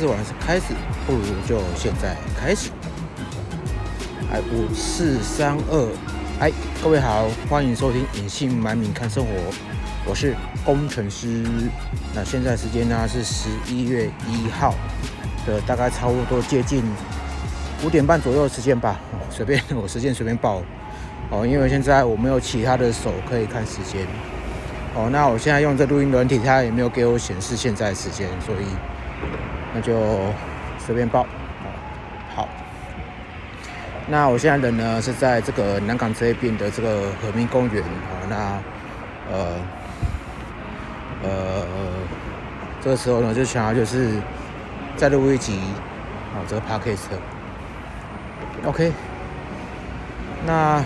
好，那早开始晚开始，不如就现在开始。哎，五四三二，哎，各位好，欢迎收听《隐姓埋名看生活》，我是工程师。那现在时间呢是十一月一号的，大概差不多接近五点半左右的时间吧。随便 我时间随便报哦，因为现在我没有其他的手可以看时间。哦，那我现在用这录音软体，它也没有给我显示现在时间，所以那就随便报。好，那我现在人呢是在这个南港这边的这个和平公园。啊，那呃呃，这个时候呢就想要就是再录一集啊，这个 podcast。OK，那。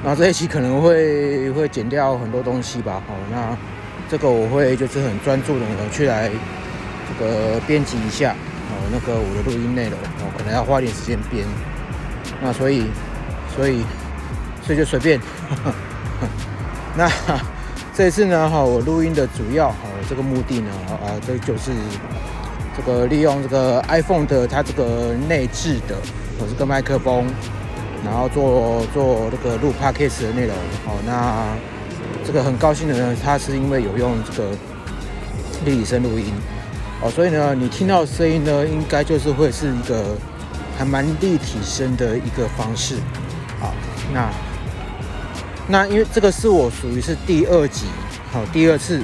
那这一期可能会会剪掉很多东西吧，好，那这个我会就是很专注的去来这个编辑一下，哦，那个我的录音内容，哦，可能要花点时间编，那所以所以所以就随便，那这次呢，哈，我录音的主要哈这个目的呢，啊，这就是这个利用这个 iPhone 的它这个内置的我这个麦克风。然后做做这个录 podcast 的内容，哦，那这个很高兴的呢，它是因为有用这个立体声录音，哦，所以呢，你听到声音呢，应该就是会是一个还蛮立体声的一个方式，啊，那那因为这个是我属于是第二集，好，第二次，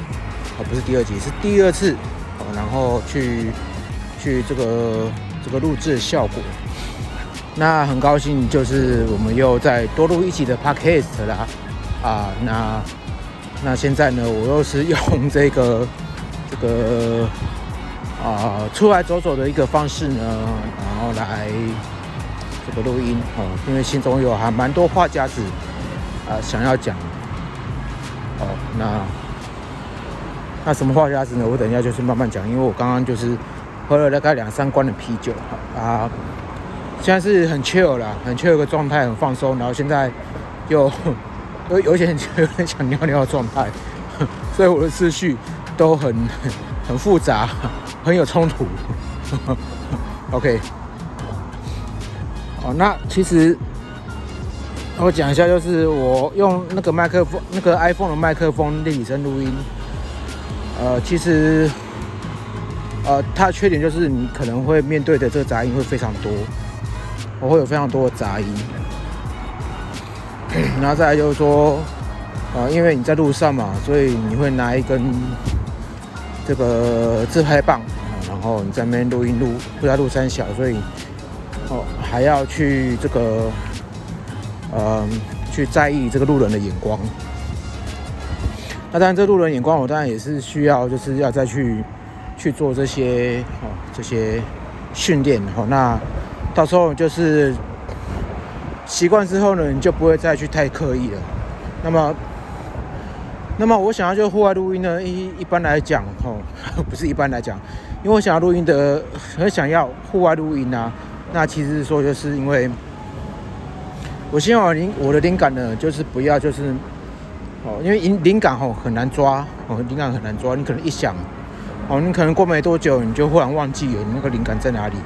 哦，不是第二集，是第二次，哦，然后去去这个这个录制的效果。那很高兴，就是我们又再多录一集的 podcast 啦，啊，那那现在呢，我又是用这个这个啊出来走走的一个方式呢，然后来这个录音哦，因为心中有还蛮多话夹子啊想要讲哦，那那什么话夹子呢？我等一下就是慢慢讲，因为我刚刚就是喝了大概两三罐的啤酒啊。现在是很 chill 啦，很 chill 的状态，很放松。然后现在又有有点有点想尿尿的状态，所以我的思绪都很很复杂，很有冲突。OK，哦，那其实我讲一下，就是我用那个麦克风，那个 iPhone 的麦克风立体声录音。呃，其实呃，它的缺点就是你可能会面对的这个杂音会非常多。我会有非常多的杂音，然后再来就是说，啊，因为你在路上嘛，所以你会拿一根这个自拍棒，然后你在那边录音录，不在路山小，所以哦还要去这个，嗯，去在意这个路人的眼光。那当然，这路人眼光我当然也是需要，就是要再去去做这些哦这些训练哦那。到时候就是习惯之后呢，你就不会再去太刻意了。那么，那么我想要就户外录音呢，一一般来讲，吼，不是一般来讲，因为我想要录音的，很想要户外录音啊。那其实说就是因为，我希望灵我的灵感呢，就是不要就是哦，因为灵灵感吼很难抓，哦，灵感很难抓，你可能一想，哦，你可能过没多久，你就忽然忘记了你那个灵感在哪里。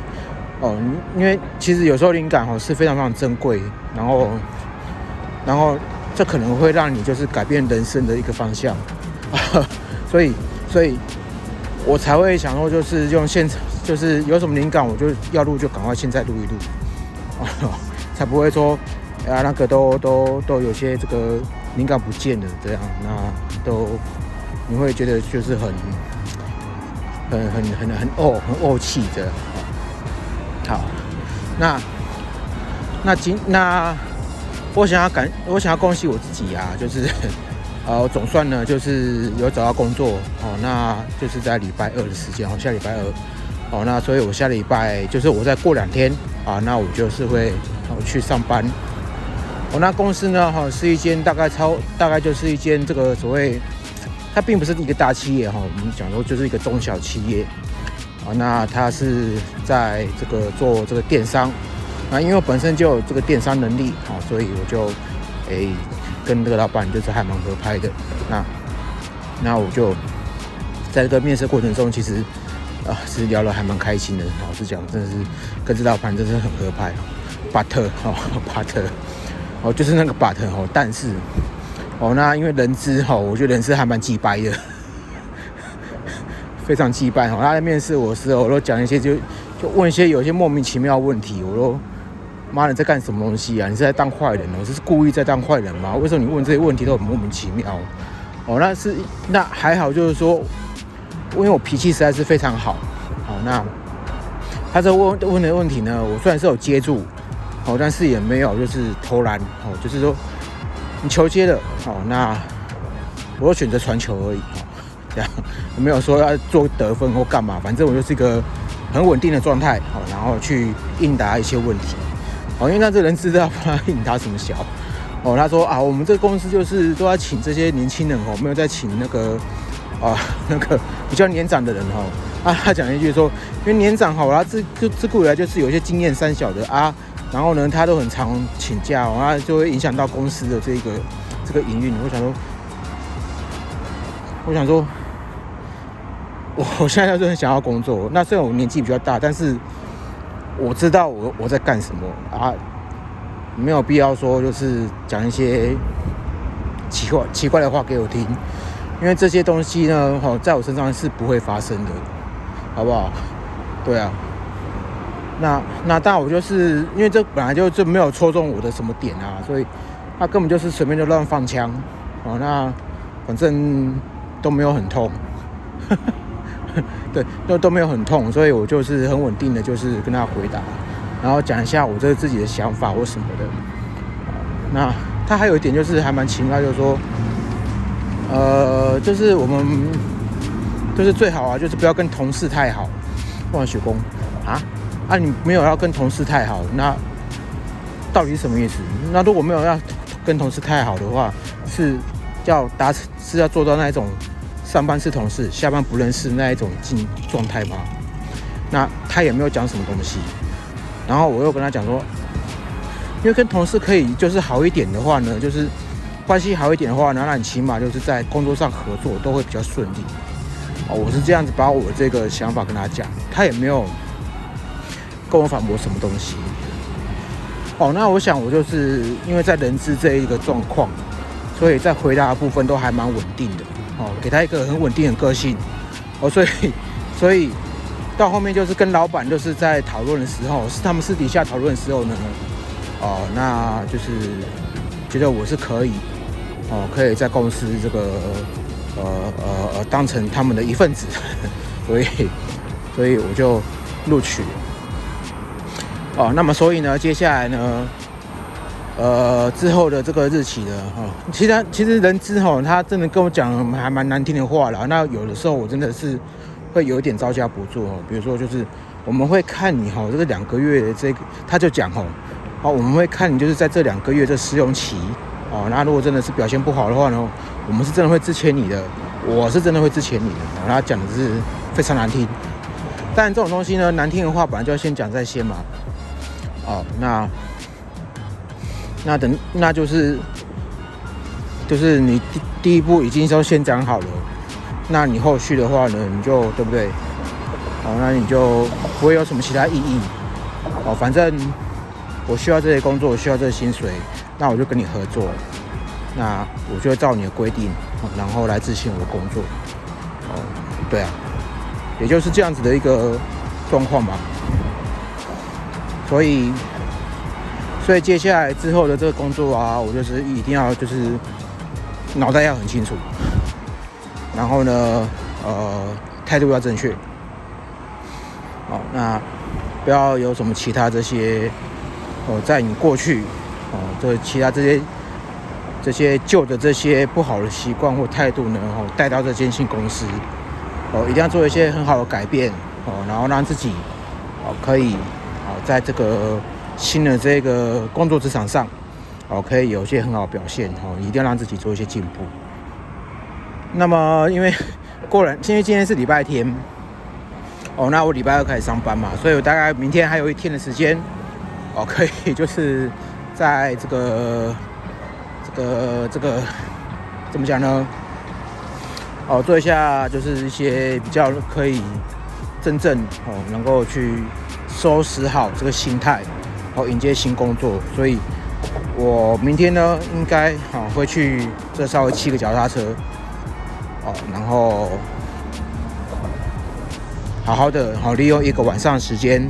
哦，因为其实有时候灵感哦是非常非常珍贵，然后，然后这可能会让你就是改变人生的一个方向，啊 所以，所以我才会想说，就是用现场，就是有什么灵感，我就要录就赶快现在录一录，才不会说啊那个都都都有些这个灵感不见了这样，那都你会觉得就是很很很很很怄很怄气这好，那那今那我想要感，我想要恭喜我自己啊，就是 呃，总算呢，就是有找到工作哦，那就是在礼拜二的时间哦，下礼拜二哦，那所以我下礼拜就是我再过两天啊，那我就是会哦去上班。哦，那公司呢哈是一间大概超大概就是一间这个所谓，它并不是一个大企业哈，我们讲说就是一个中小企业。那他是在这个做这个电商，那因为我本身就有这个电商能力，好，所以我就诶跟这个老板就是还蛮合拍的。那那我就在这个面试过程中，其实啊，其实聊得还蛮开心的。老实讲，真的是跟这老板真是很合拍。，but 哦 but 哦，就是那个 but 哦，但是哦，那因为人资哈，我觉得人资还蛮鸡掰的，非常鸡掰哦。他在面试我时候，我都讲一些就就问一些有些莫名其妙的问题，我都妈的在干什么东西啊？你是在当坏人哦？这是故意在当坏人吗？为什么你问这些问题都很莫名其妙？哦，那是那还好，就是说，因为我脾气实在是非常好。好，那他这问问的问题呢，我虽然是有接住，哦，但是也没有就是投篮，哦，就是说你球接了，哦，那我选择传球而已，哦，没有说要做得分或干嘛，反正我就是一个很稳定的状态，哦，然后去应答一些问题，哦，因为那这人 知道不应答什么小。哦，他说啊，我们这公司就是都要请这些年轻人哦，没有在请那个啊那个比较年长的人哈。啊，他讲一句说，因为年长好，他自就自古以来就是有一些经验三小的啊，然后呢，他都很常请假哦，那就会影响到公司的这个这个营运。我想说，我想说，我现在就是很想要工作。那虽然我年纪比较大，但是我知道我我在干什么啊。没有必要说，就是讲一些奇怪奇怪的话给我听，因为这些东西呢，哈，在我身上是不会发生的，好不好？对啊，那那当然，我就是因为这本来就就没有戳中我的什么点啊，所以他根本就是随便就乱放枪，哦，那反正都没有很痛，对，都都没有很痛，所以我就是很稳定的，就是跟他回答。然后讲一下我这自己的想法或什么的。那他还有一点就是还蛮奇怪，就是说，呃，就是我们就是最好啊，就是不要跟同事太好。哇，雪工啊啊，你没有要跟同事太好，那到底什么意思？那如果没有要跟同事太好的话，是要达是要做到那一种上班是同事，下班不认识那一种境状态吗？那他也没有讲什么东西。然后我又跟他讲说，因为跟同事可以就是好一点的话呢，就是关系好一点的话呢，那你起码就是在工作上合作都会比较顺利。哦，我是这样子把我这个想法跟他讲，他也没有跟我反驳什么东西。哦，那我想我就是因为在人资这一个状况，所以在回答的部分都还蛮稳定的。哦，给他一个很稳定的个性。哦，所以所以。到后面就是跟老板就是在讨论的时候，是他们私底下讨论的时候呢，哦，那就是觉得我是可以，哦，可以在公司这个呃呃呃当成他们的一份子，所以所以我就录取。哦，那么所以呢，接下来呢，呃之后的这个日期的，哈，其实其实人资哈，他真的跟我讲还蛮难听的话了。那有的时候我真的是。会有一点招架不住哦，比如说就是我们会看你哈，这个两个月的这个，他就讲哦，好，我们会看你就是在这两个月这试用期哦，那如果真的是表现不好的话呢，我们是真的会支遣你的，我是真的会支遣你的。然后讲的是非常难听，但这种东西呢，难听的话本来就要先讲在先嘛，哦，那那等那就是就是你第第一步已经都先讲好了。那你后续的话呢，你就对不对？好，那你就不会有什么其他意义。哦，反正我需要这些工作，我需要这个薪水，那我就跟你合作。那我就照你的规定，然后来执行我的工作。哦，对啊，也就是这样子的一个状况吧。所以，所以接下来之后的这个工作啊，我就是一定要就是脑袋要很清楚。然后呢，呃，态度要正确，好，那不要有什么其他这些，哦，在你过去，哦，这其他这些这些旧的这些不好的习惯或态度呢，哦，带到这间新公司，哦，一定要做一些很好的改变，哦，然后让自己，哦，可以，哦，在这个新的这个工作职场上，哦，可以有一些很好表现，哦，一定要让自己做一些进步。那么，因为 过了，因为今天是礼拜天，哦，那我礼拜二开始上班嘛，所以我大概明天还有一天的时间，哦，可以 就是在这个这个这个怎么讲呢？哦，做一下就是一些比较可以真正哦能够去收拾好这个心态，迎接新工作。所以我明天呢应该好会去这稍微骑个脚踏车，哦，然后好好的好利用一个晚上时间，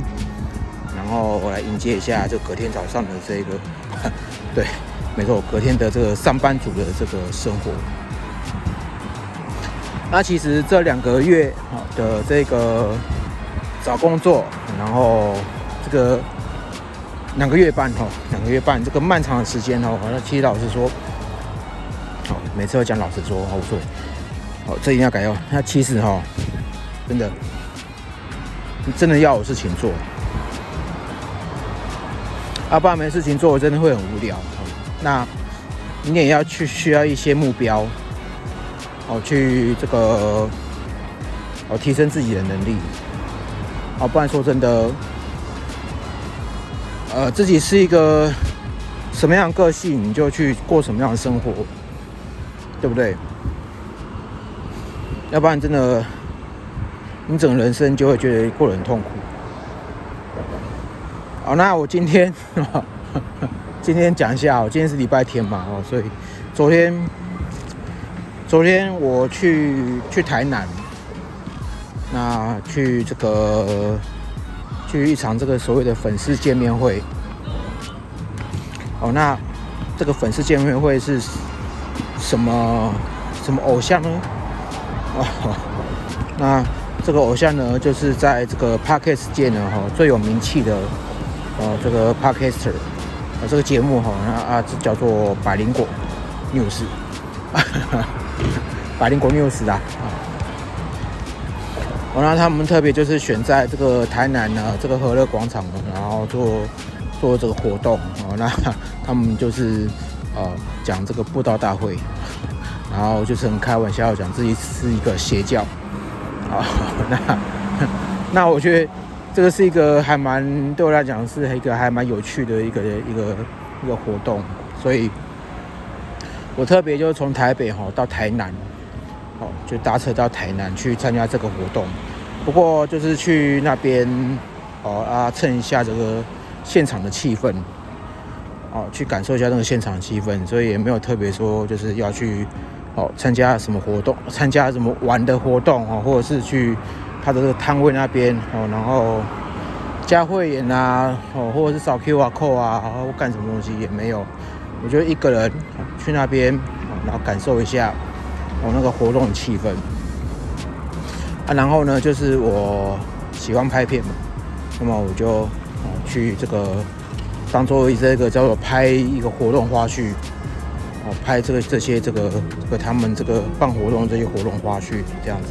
然后我来迎接一下这隔天早上的这个，对，没错，隔天的这个上班族的这个生活。那其实这两个月的这个找工作，然后这个两个月半哈，两个月半这个漫长的时间哦，那其实老实说，好，每次都讲老实说，好无所谓，好，这一定要改哦。那其实哈，真的，真的要有事情做，阿爸没事情做，真的会很无聊。那你也要去需要一些目标。哦，去这个哦，提升自己的能力，哦，不然说真的，呃，自己是一个什么样的个性，你就去过什么样的生活，对不对？要不然真的，你整个人生就会觉得过得很痛苦。好，那我今天 今天讲一下，我今天是礼拜天嘛，哦，所以昨天。昨天我去去台南，那去这个去一场这个所谓的粉丝见面会。哦，那这个粉丝见面会是什么什么偶像呢？哦，那这个偶像呢，就是在这个 Podcast 界呢，哈最有名气的哦，这个 Podcaster 啊，这个节目哈，啊啊，叫做百灵果 News。百灵果 news 啊，我让他们特别就是选在这个台南呢，这个和乐广场，然后做做这个活动哦。那他们就是呃讲这个布道大会，然后就是很开玩笑讲自己是一个邪教啊。那那我觉得这个是一个还蛮对我来讲是一个还蛮有趣的一个一个一个活动，所以。我特别就是从台北哈到台南，哦，就搭车到台南去参加这个活动。不过就是去那边哦啊蹭一下这个现场的气氛，哦，去感受一下那个现场气氛。所以也没有特别说就是要去哦参加什么活动，参加什么玩的活动哦，或者是去他的这个摊位那边哦，然后加会员啊，哦，或者是扫 Q R code 啊，或干什么东西也没有。我就一个人去那边，然后感受一下我那个活动气氛啊。然后呢，就是我喜欢拍片嘛，那么我就去这个当做这个叫做拍一个活动花絮哦，拍这个这些这个这个他们这个办活动这些活动花絮这样子。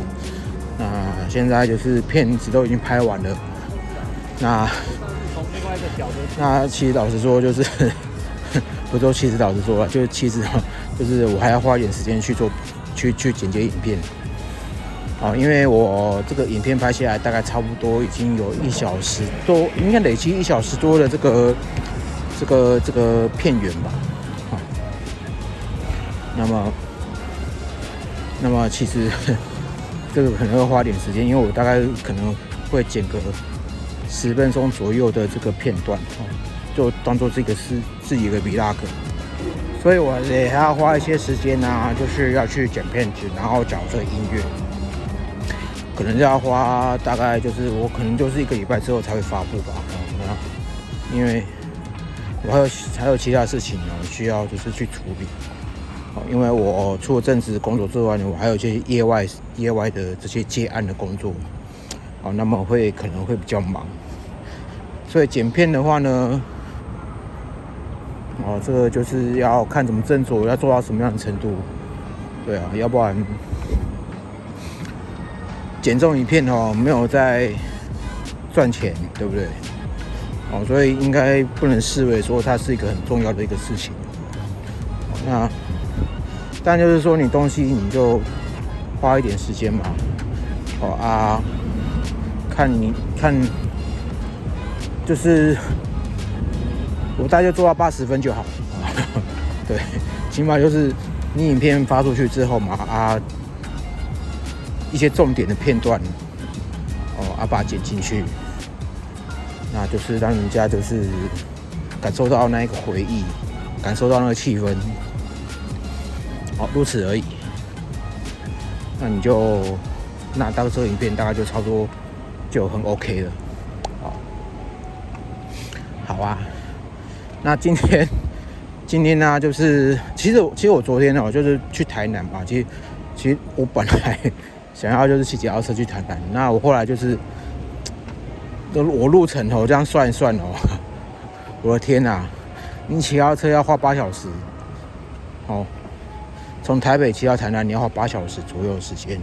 那现在就是片子都已经拍完了。那那其实老实说就是。不说其实老实说，就是其实 就是我还要花一点时间去做，去去剪接影片，啊，因为我这个影片拍下来大概差不多已经有一小时多，应该累积一小时多的这个这个这个片源吧，啊，那么那么其实 这个可能会花点时间，因为我大概可能会剪个十分钟左右的这个片段，啊。就当做这个是自己的 vlog，所以我也还要花一些时间呢，就是要去剪片子，然后找这个音乐，可能要花大概就是我可能就是一个礼拜之后才会发布吧，啊，因为我还有还有其他事情呢，需要就是去处理，因为我除了正职工作之外呢，我还有一些业外业外的这些接案的工作，好，那么会可能会比较忙，所以剪片的话呢。哦，这个就是要看怎么斟酌，要做到什么样的程度，对啊，要不然减重影片哦，没有在赚钱，对不对？哦，所以应该不能视为说它是一个很重要的一个事情。那但就是说，你东西你就花一点时间嘛，哦啊，看你看，就是。我大概做到八十分就好，对，起码就是你影片发出去之后嘛，啊，一些重点的片段，哦，啊把它剪进去，那就是让人家就是感受到那一个回忆，感受到那个气氛，哦，如此而已。那你就那到这个影片大概就差不多就很 OK 了，好，好啊。那今天 今天呢，就是其实其实我昨天哦，就是去台南吧。其实其实我本来想要就是骑脚踏车去台南，那我后来就是我路程哦这样算一算哦，我的天呐，你骑脚踏车要花八小时，哦。从台北骑到台南，你要花八小时左右时间，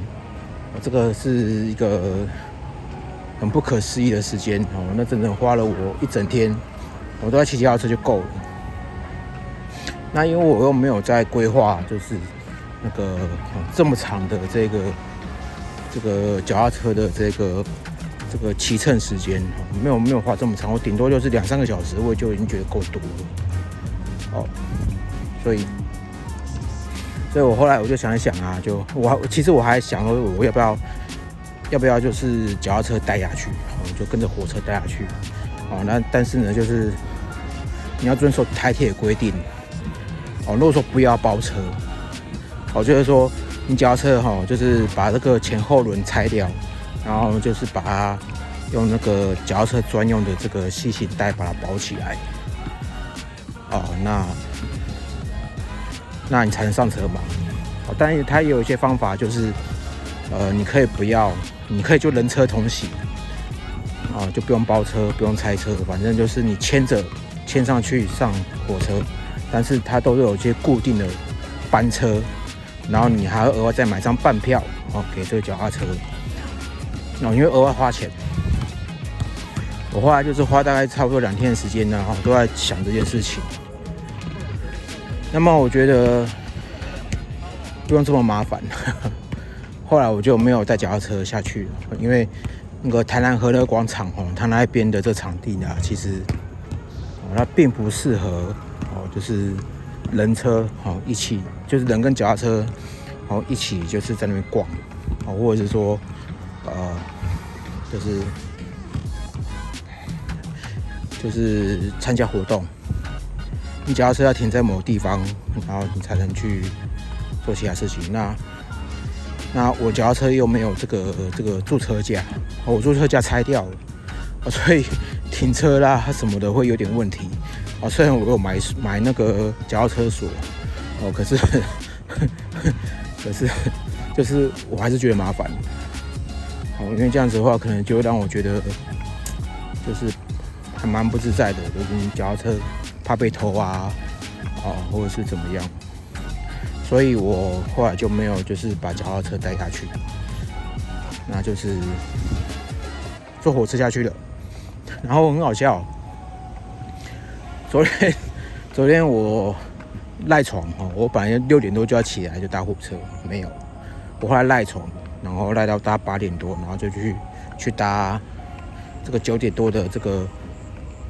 这个是一个很不可思议的时间哦。那整整花了我一整天，我都在骑脚踏车就够了。那因为我又没有在规划，就是那个这么长的这个这个脚踏车的这个这个骑乘时间，没有没有花这么长，我顶多就是两三个小时，我就已经觉得够多了。哦，所以。所以我后来我就想一想啊，就我其实我还想说，我要不要要不要就是脚踏车带下去，就跟着火车带下去。哦，那但是呢，就是你要遵守台铁规定。哦，如果说不要包车，哦，就是说你脚踏车哈，就是把这个前后轮拆掉，然后就是把它用那个脚踏车专用的这个细型带把它包起来。哦，那。那你才能上车嘛？哦，但是它也有一些方法，就是，呃，你可以不要，你可以就人车同行，啊，就不用包车，不用拆车，反正就是你牵着牵上去上火车，但是它都有一些固定的班车，然后你还要额外再买张半票，哦，给这个脚踏车，哦，因为额外花钱。我后来就是花大概差不多两天的时间呢，哦，都在想这件事情。那么我觉得不用这么麻烦，后来我就没有带脚踏车下去，因为那个台南和乐广场哦，它那边的这场地呢，其实哦，它并不适合哦，就是人车哦一起，就是人跟脚踏车哦一起就是在那边逛哦，或者是说呃，就是就是参加活动。你脚踏车要停在某地方，然后你才能去做其他事情。那那我脚踏车又没有这个这个驻车架，我驻车架拆掉了，所以停车啦什么的会有点问题。哦，虽然我有买买那个脚踏车锁，哦，可是 可是就是我还是觉得麻烦。哦，因为这样子的话，可能就会让我觉得就是还蛮不自在的，就是你脚踏车。怕被偷啊，哦，或者是怎么样，所以我后来就没有就是把脚踏车带下去，那就是坐火车下去了。然后很好笑，昨天昨天我赖床哦，我本来六点多就要起来就搭火车，没有，我后来赖床，然后赖到搭八点多，然后就去去搭这个九点多的这个。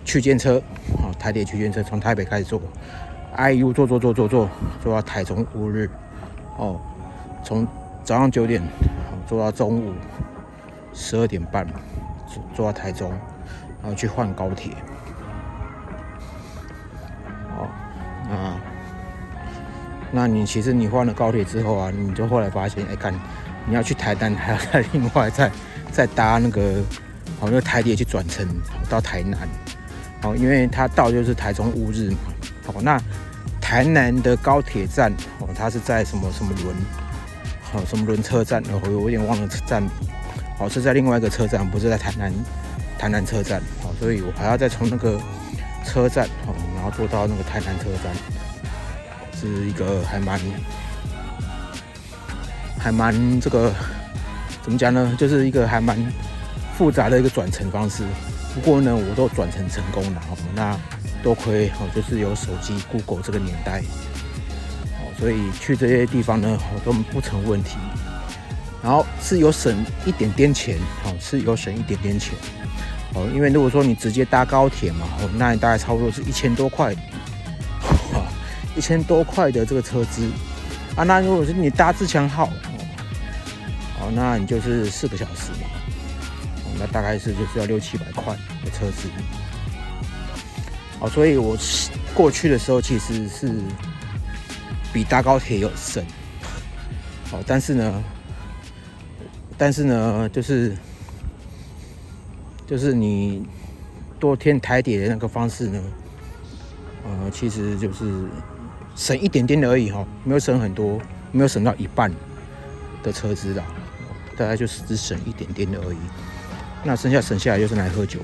区间车，哦，台铁区间车从台北开始坐，I U 坐坐坐坐坐坐到台中乌日，哦，从早上九点坐到中午十二点半，坐坐到台中，然后去换高铁，哦，那那你其实你换了高铁之后啊，你就后来发现，哎，看你要去台南还要再另外再再搭那个，好，那个台铁去转乘到台南。哦，因为它到就是台中乌日嘛。哦，那台南的高铁站哦，它是在什么什么轮？好，什么轮车站？哦，我有点忘了车站。哦，是在另外一个车站，不是在台南台南车站。哦，所以我还要再从那个车站哦，然后坐到那个台南车站，是一个还蛮还蛮这个怎么讲呢？就是一个还蛮复杂的一个转乘方式。不过呢，我都转乘成功了哦。那多亏哦，就是有手机 Google 这个年代哦，所以去这些地方呢，都不成问题。然后是有省一点点钱哦，是有省一点点钱哦。因为如果说你直接搭高铁嘛，哦，那你大概差不多是一千多块，一千多块的这个车资啊。那如果是你搭自强号，哦，那你就是四个小时嘛，那大概是就是要六七百块的车资。哦，所以我过去的时候其实是比搭高铁有省。哦，但是呢，但是呢，就是就是你多添台铁的那个方式呢，呃，其实就是省一点点而已哈，没有省很多，没有省到一半的车资啦，大概就是只省一点点的而已。那剩下省下来就是来喝酒，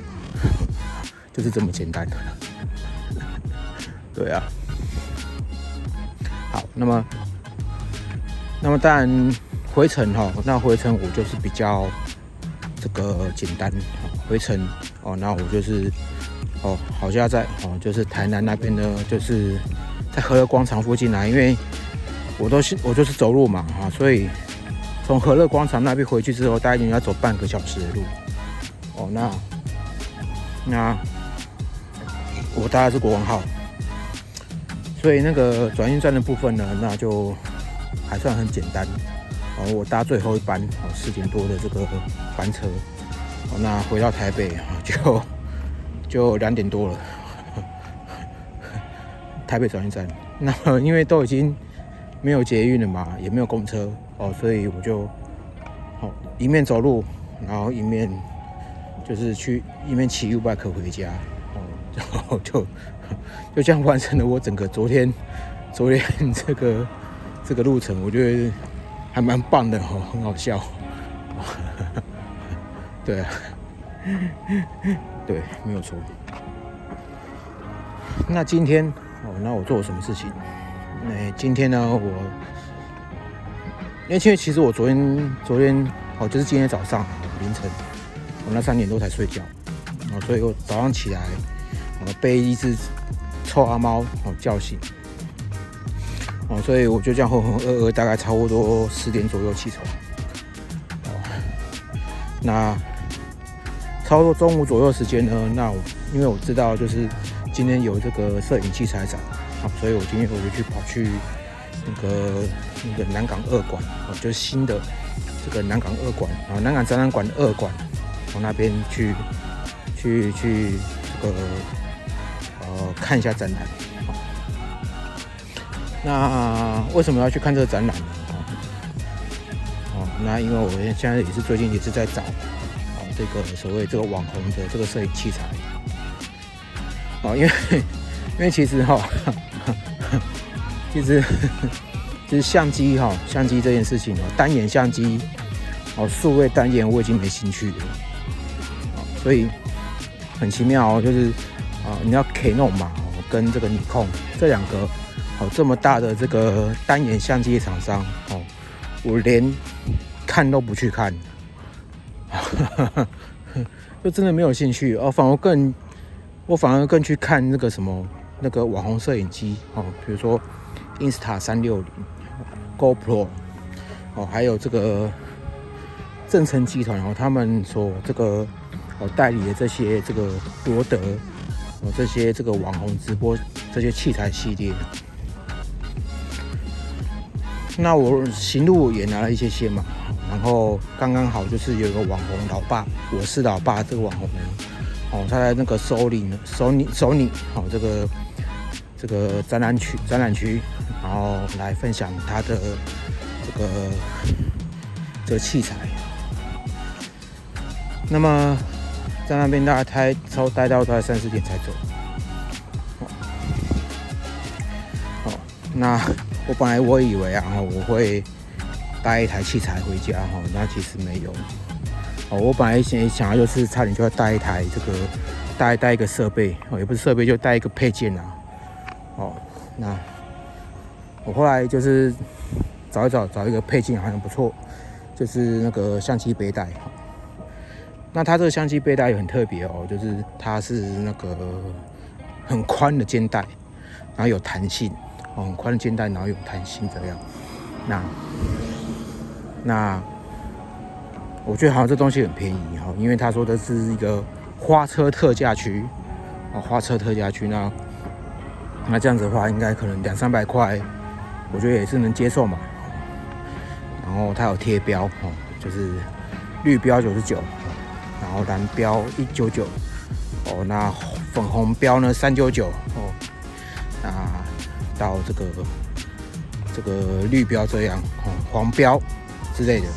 就是这么简单的。对啊，好，那么。那么当然回程哈，那回程我就是比较这个简单，回程哦，那我就是哦，好像在哦，就是台南那边的，就是在和乐广场附近来，因为我都是我就是走路嘛哈，所以从和乐广场那边回去之后，大概要走半个小时的路哦，那那我大概是国王号，所以那个转运站的部分呢，那就。还算很简单，哦，我搭最后一班，哦，四点多的这个班车，那回到台北，就就两点多了，台北转运站。那因为都已经没有捷运了嘛，也没有公车，哦，所以我就，哦，一面走路，然后一面就是去一面骑 U bike 回家，哦，然后就 就这样完成了我整个昨天昨天 这个。这个路程我觉得还蛮棒的哦，很好笑。对啊，对，没有错。那今天哦，那我做了什么事情？那今天呢，我因为其实我昨天昨天哦，就是今天早上凌晨，我那三点多才睡觉，哦，所以我早上起来，我背一只臭阿猫哦叫醒。哦，所以我就这样浑浑噩噩，大概差不多十点左右起床。哦，那差不多中午左右时间呢，那我因为我知道就是今天有这个摄影器材展，啊，所以我今天我就去跑去那个那个南港二馆，哦，就是新的这个南港二馆，啊，南港展览馆二馆，从那边去去去这个看一下展览。那为什么要去看这个展览呢？哦，那因为我现在也是最近也是在找哦这个所谓这个网红的这个摄影器材。哦，因为 因为其实哈，其实 其实相机哈，相机这件事情哦，单眼相机哦，数位单眼我已经没兴趣了。所以很奇妙哦，就是，你要 Canon 嘛，哦跟这个尼控这两个。哦，这么大的这个单眼相机厂商哦，我连看都不去看，哈哈哈就真的没有兴趣哦。反而更，我反而更去看那个什么那个网红摄影机哦，比如说 Insta 三六零、GoPro 哦，还有这个正成集团哦，他们所这个哦代理的这些这个罗德哦这些这个网红直播这些器材系列。那我行路也拿了一些些嘛，然后刚刚好就是有一个网红老爸，我是老爸这个网红，哦，他在那个首里呢，首里首里，哦，这个这个展览区展览区，然后来分享他的这个这个器材。那么在那边大概待超待到大概三四点才走。哦，那。我本来我以为啊，我会带一台器材回家哈，那其实没有。哦，我本来想想要就是差点就要带一台这个带带一个设备哦，也不是设备，就带一个配件啊。哦，那我后来就是找一找找一个配件好像不错，就是那个相机背带。那它这个相机背带也很特别哦，就是它是那个很宽的肩带，然后有弹性哦。很宽的肩带，然后有弹性这样。那那我觉得好像这东西很便宜哈，因为他说的是一个花车特价区哦，花车特价区。那那这样子的话，应该可能两三百块，我觉得也是能接受嘛。然后它有贴标哦，就是绿标九十九，然后蓝标一九九，哦，那粉红标呢三九九，哦，那到这个这个绿标这样，黄标之类的。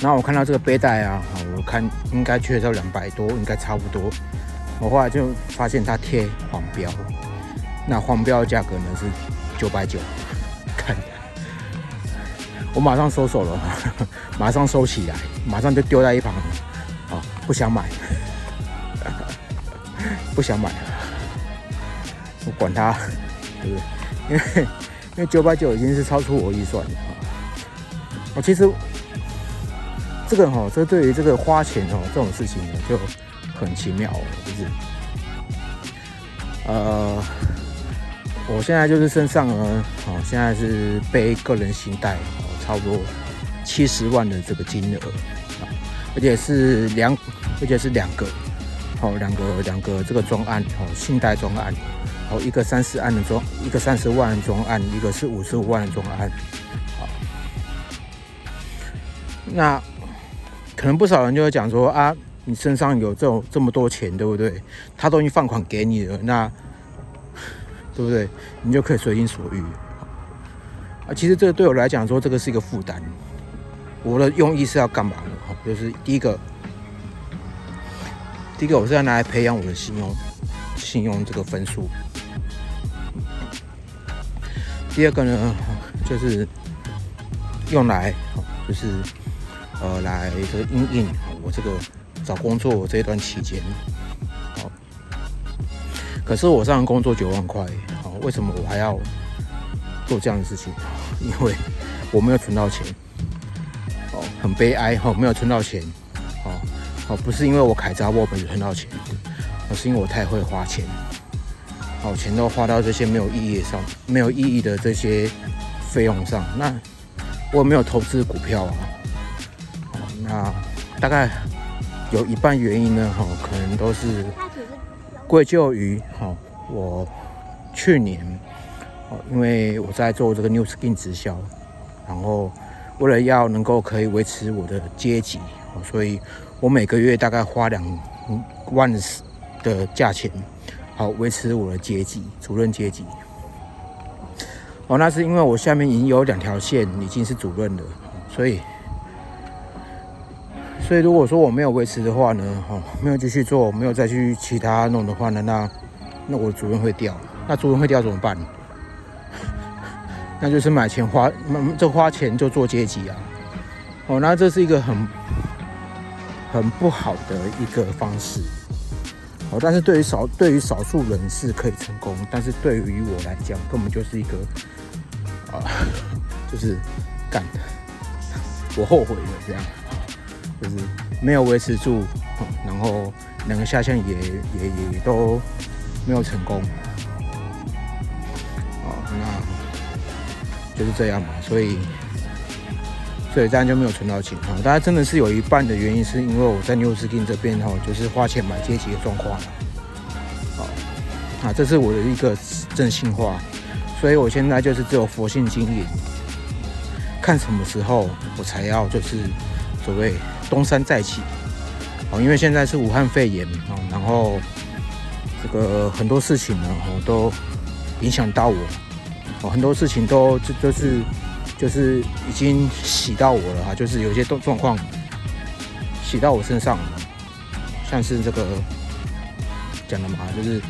然后我看到这个背带啊，我看应该缺到两百多，应该差不多。我后来就发现它贴黄标，那黄标的价格呢是九百九，我马上收手了，马上收起来，马上就丢在一旁，啊，不想买，不想买，我管它，对不对？因 为因为九百九已经是超出我预算了，我其实。这个哈，这对于这个花钱哦这种事情呢，就很奇妙，就是，呃，我现在就是身上呢，哦，现在是背个人信贷，哦，差不多七十万的这个金额，而且是两，而且是两个，哦，两个两个这个专案，哦，信贷专案，哦，一个三十万的专，一个三十万的专案，一个是五十五万的专案，好，那。可能不少人就会讲说啊，你身上有这种这么多钱，对不对？他都已经放款给你了，那对不对？你就可以随心所欲其实这个对我来讲说，这个是一个负担。我的用意是要干嘛呢？就是第一个，第一个我是要拿来培养我的信用，信用这个分数。第二个呢，就是用来，就是。呃，来这个应应我这个找工作这一段期间，好，可是我上工作九万块，好，为什么我还要做这样的事情？因为我没有存到钱，哦，很悲哀，哈，没有存到钱，哦，哦，不是因为我凯扎沃本存到钱，而是因为我太会花钱，哦，钱都花到这些没有意义上，没有意义的这些费用上，那我没有投资股票啊。那大概有一半原因呢，哈，可能都是归咎于哈我去年哦，因为我在做这个 New Skin 直销，然后为了要能够可以维持我的阶级，所以我每个月大概花两万的价钱，好维持我的阶级，主任阶级。哦，那是因为我下面已经有两条线已经是主任了，所以。所以如果说我没有维持的话呢，哦，没有继续做，没有再去其他弄的话呢，那那我的主任会掉，那主任会掉怎么办？那就是买钱花，这花钱就做阶级啊，哦，那这是一个很很不好的一个方式，哦，但是对于少对于少数人是可以成功，但是对于我来讲，根本就是一个啊，就是干的，我后悔了这样。就是没有维持住，然后两个下线也也也都没有成功，就是这样嘛，所以所以这样就没有存到钱哈。大家真的是有一半的原因是因为我在牛斯汀这边哈，就是花钱买阶级的状况，好，啊，这是我的一个真心话，所以我现在就是只有佛性经营，看什么时候我才要就是所谓。东山再起，哦，因为现在是武汉肺炎哦，然后这个很多事情呢，哦，都影响到我，哦，很多事情都就就是就是已经洗到我了哈，就是有些状状况洗到我身上了，像是这个讲的嘛，就是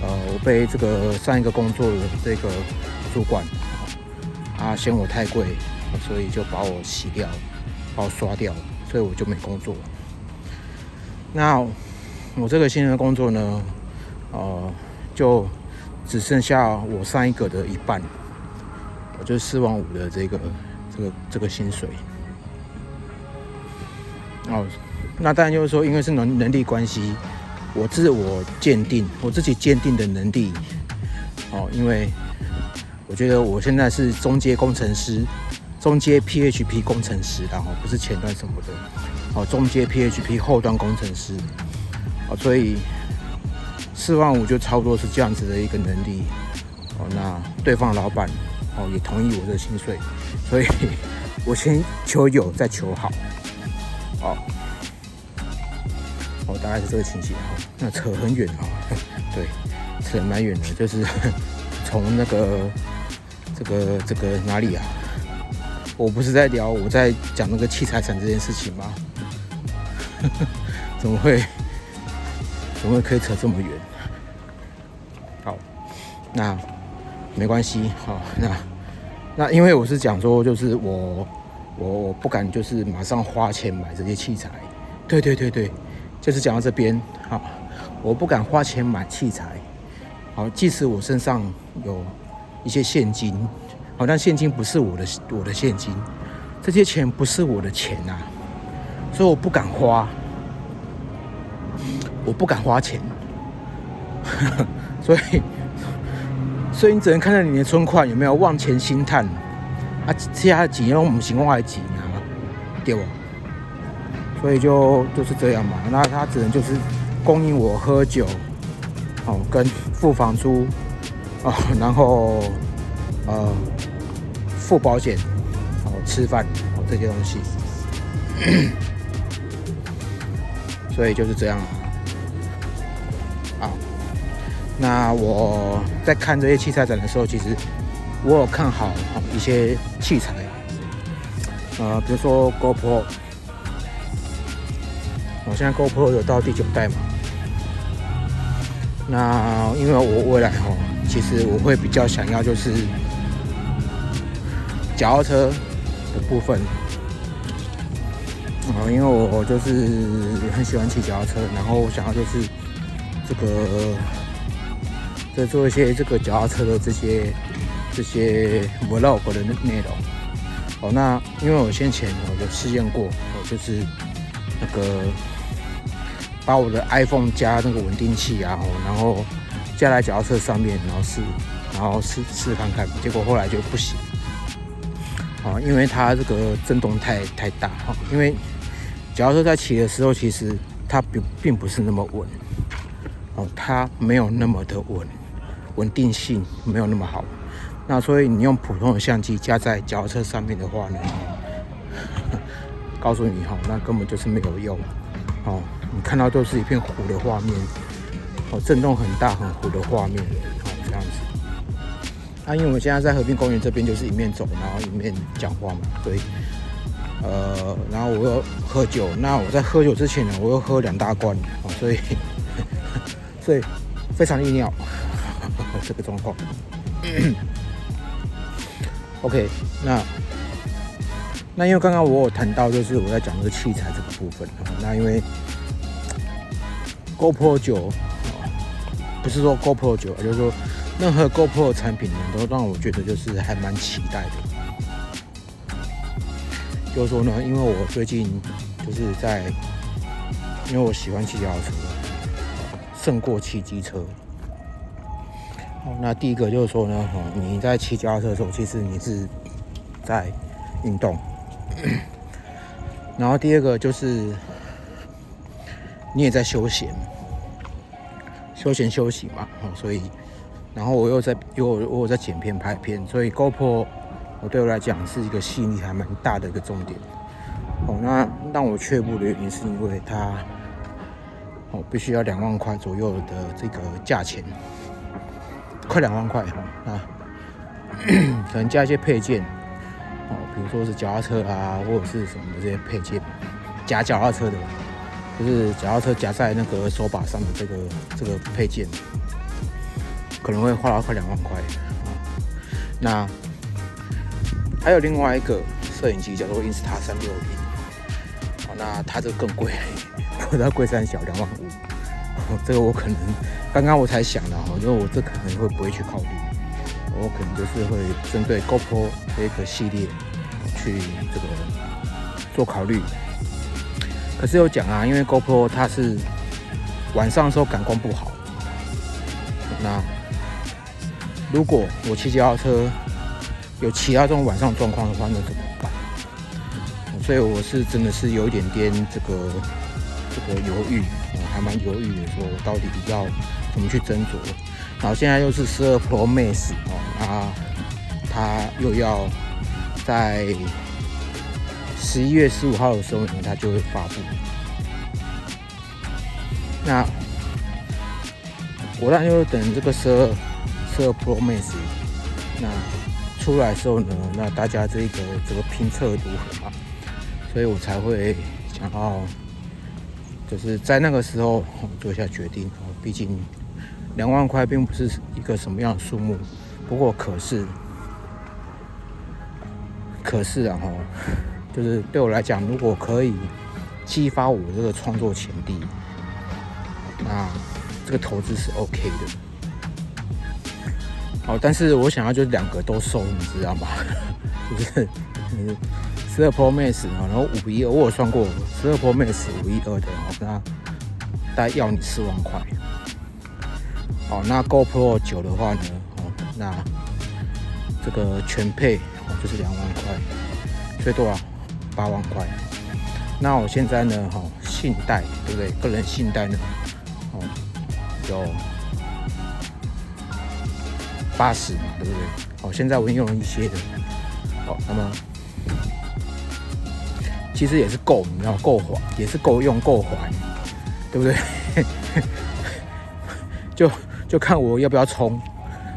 呃，我被这个上一个工作的这个主管啊嫌我太贵，所以就把我洗掉，把我刷掉。所以我就没工作。那我这个新的工作呢，呃，就只剩下我上一个的一半，我就四万五的这个这个这个薪水。哦，那当然就是说，因为是能能力关系，我自我鉴定我自己鉴定的能力。哦，因为我觉得我现在是中阶工程师。中阶 PHP 工程师，然后不是前端什么的，哦，中阶 PHP 后端工程师，哦，所以四万五就差不多是这样子的一个能力，哦，那对方老板哦也同意我的薪水，所以 我先求有，再求好。哦，哦，大概是这个情形哈。那扯很远哈，对，扯蛮远的，就是 从那个这个这个哪里啊？我不是在聊，我在讲那个器材厂这件事情吗？怎么会？怎么会可以扯这么远？那没关系。好，那那因为我是讲说，就是我我我不敢就是马上花钱买这些器材。对对对对，就是讲到这边。好，我不敢花钱买器材。好，即使我身上有一些现金。好，但现金不是我的，我的现金，这些钱不是我的钱呐，所以我不敢花，我不敢花钱，所以，所以你只能看到你的存款有没有往前心叹，啊，其他几年我们情况还几啊，对不？所以就就是这样嘛，那他只能就是供应我喝酒，哦，跟付房租，哦，然后。呃，付保险，哦，吃饭，哦，这些东西，所以就是这样啊。那我在看这些器材展的时候，其实我有看好一些器材，呃，比如说 GoPro，我现在 GoPro 有到第九代嘛。那因为我未来哦，其实我会比较想要就是。脚踏车的部分，啊，因为我就是很喜欢骑脚踏车，然后我想要就是这个在做一些这个脚踏车的这些这些 vlog 的内容。哦，那因为我先前我有试验过，我就是那个把我的 iPhone 加那个稳定器啊，然后加在脚踏车上面，然后试，然后试试看看，结果后来就不行。啊，因为它这个震动太太大哈，因为脚踏车在骑的时候，其实它并并不是那么稳，哦，它没有那么的稳，稳定性没有那么好。那所以你用普通的相机架在脚车上面的话呢，告诉你哈，那根本就是没有用。哦，你看到都是一片糊的画面，哦，震动很大很糊的画面。啊，因为我们现在在和平公园这边，就是一面走，然后一面讲话嘛，所以，呃，然后我又喝酒，那我在喝酒之前呢，我又喝两大罐，啊，所以，所以非常易尿，这个状况。OK，那那因为刚刚我有谈到，就是我在讲这个器材这个部分，那因为 GoPro 九，不是说 GoPro 九，就是说。任何 GoPro 产品呢，都让我觉得就是还蛮期待的。就是说呢，因为我最近就是在，因为我喜欢骑脚踏车，胜过骑机车。好，那第一个就是说呢，哈，你在骑脚踏车的时候，其实你是在运动。然后第二个就是你也在休闲，休闲休息嘛，哦，所以。然后我又在又我在剪片拍片，所以 GoPro 我对我来讲是一个吸引力还蛮大的一个重点。哦，那让我却步的原因是因为它哦必须要两万块左右的这个价钱，快两万块哈啊，可能加一些配件哦，比如说是脚踏车啊或者是什么的这些配件，夹脚踏车的，就是脚踏车夹在那个手把上的这个这个配件。可能会花到快两万块啊！那还有另外一个摄影机叫做 Insta 三六零，那它这个更贵，不知道贵三小两万五。这个我可能刚刚我才想的哈，因为我这可能会不会去考虑，我可能就是会针对 GoPro 这个系列去这个做考虑。可是有讲啊，因为 GoPro 它是晚上的时候感光不好，那。如果我骑脚踏车有其他这种晚上状况的话，那怎么办？所以我是真的是有一点点这个这个犹豫，我还蛮犹豫的，说我到底要怎么去斟酌。然后现在又是十二 Pro Max 哦，啊，它又要在十一月十五号的时候呢，它就会发布。那我当然就等这个十二十二 Pro Max 那出来的时候呢，那大家这个这个评测如何嘛？所以我才会想要就是在那个时候做一下决定。毕竟两万块并不是一个什么样的数目，不过可是可是啊哈，就是对我来讲，如果可以激发我这个创作潜力。那这个投资是 OK 的，好，但是我想要就两个都收，你知道吗？就是十二 Pro Max 啊，然后五一二，我有算过，十二 Pro Max 五一二的，我跟他大概要你四万块。好，那 Go Pro 九的话呢，哦，那这个全配哦就是两万块，最多啊八万块。那我现在呢，哈，信贷对不对？个人信贷呢？哦有八十嘛，对不对？好，现在我用了一些的，好，那么其实也是够，你知道够还，也是够用够还，对不对？就就看我要不要冲，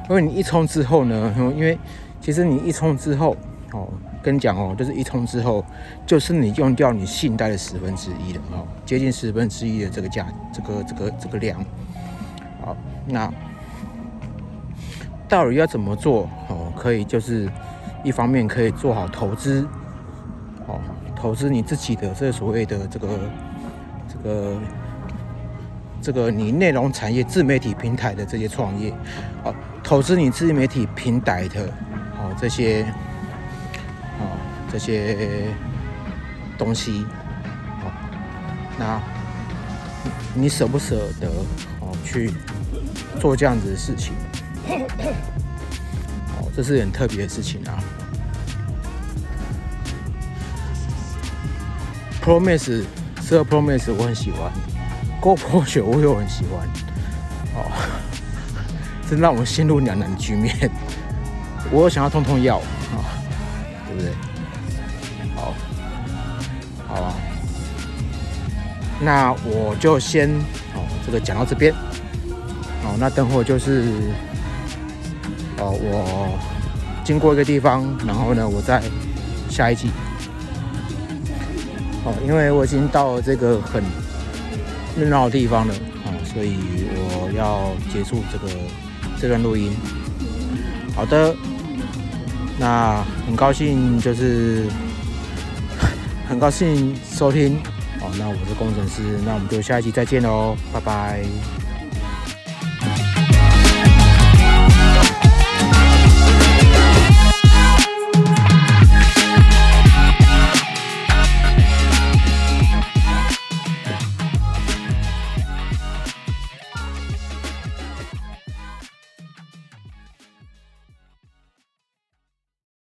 因为你一冲之后呢，因为其实你一冲之后，哦，跟你讲哦，就是一冲之后，就是你用掉你信贷的十分之一了，哦，接近十分之一的这个价，这个这个这个量。好，那到底要怎么做？哦，可以就是一方面可以做好投资，投资你自己的这所谓的这个这个这个你内容产业自媒体平台的这些创业，哦，投资你自媒体平台的哦这些哦这些东西，哦，那你舍不舍得哦去？做这样子的事情，哦，这是很特别的事情啊。Promise 十二 Promise 我很喜欢，GoPro 九我又很喜欢，哦，真让我陷入两难局面。我想要通通要啊，对不对？好，好啊，那我就先哦，这个讲到这边。哦，那等会就是，哦，我经过一个地方，然后呢，我再下一集。好，因为我已经到这个很热闹的地方了，啊，所以我要结束这个这段录音。好的，那很高兴，就是 很高兴收听。好，那我是工程师，那我们就下一期再见喽，拜拜。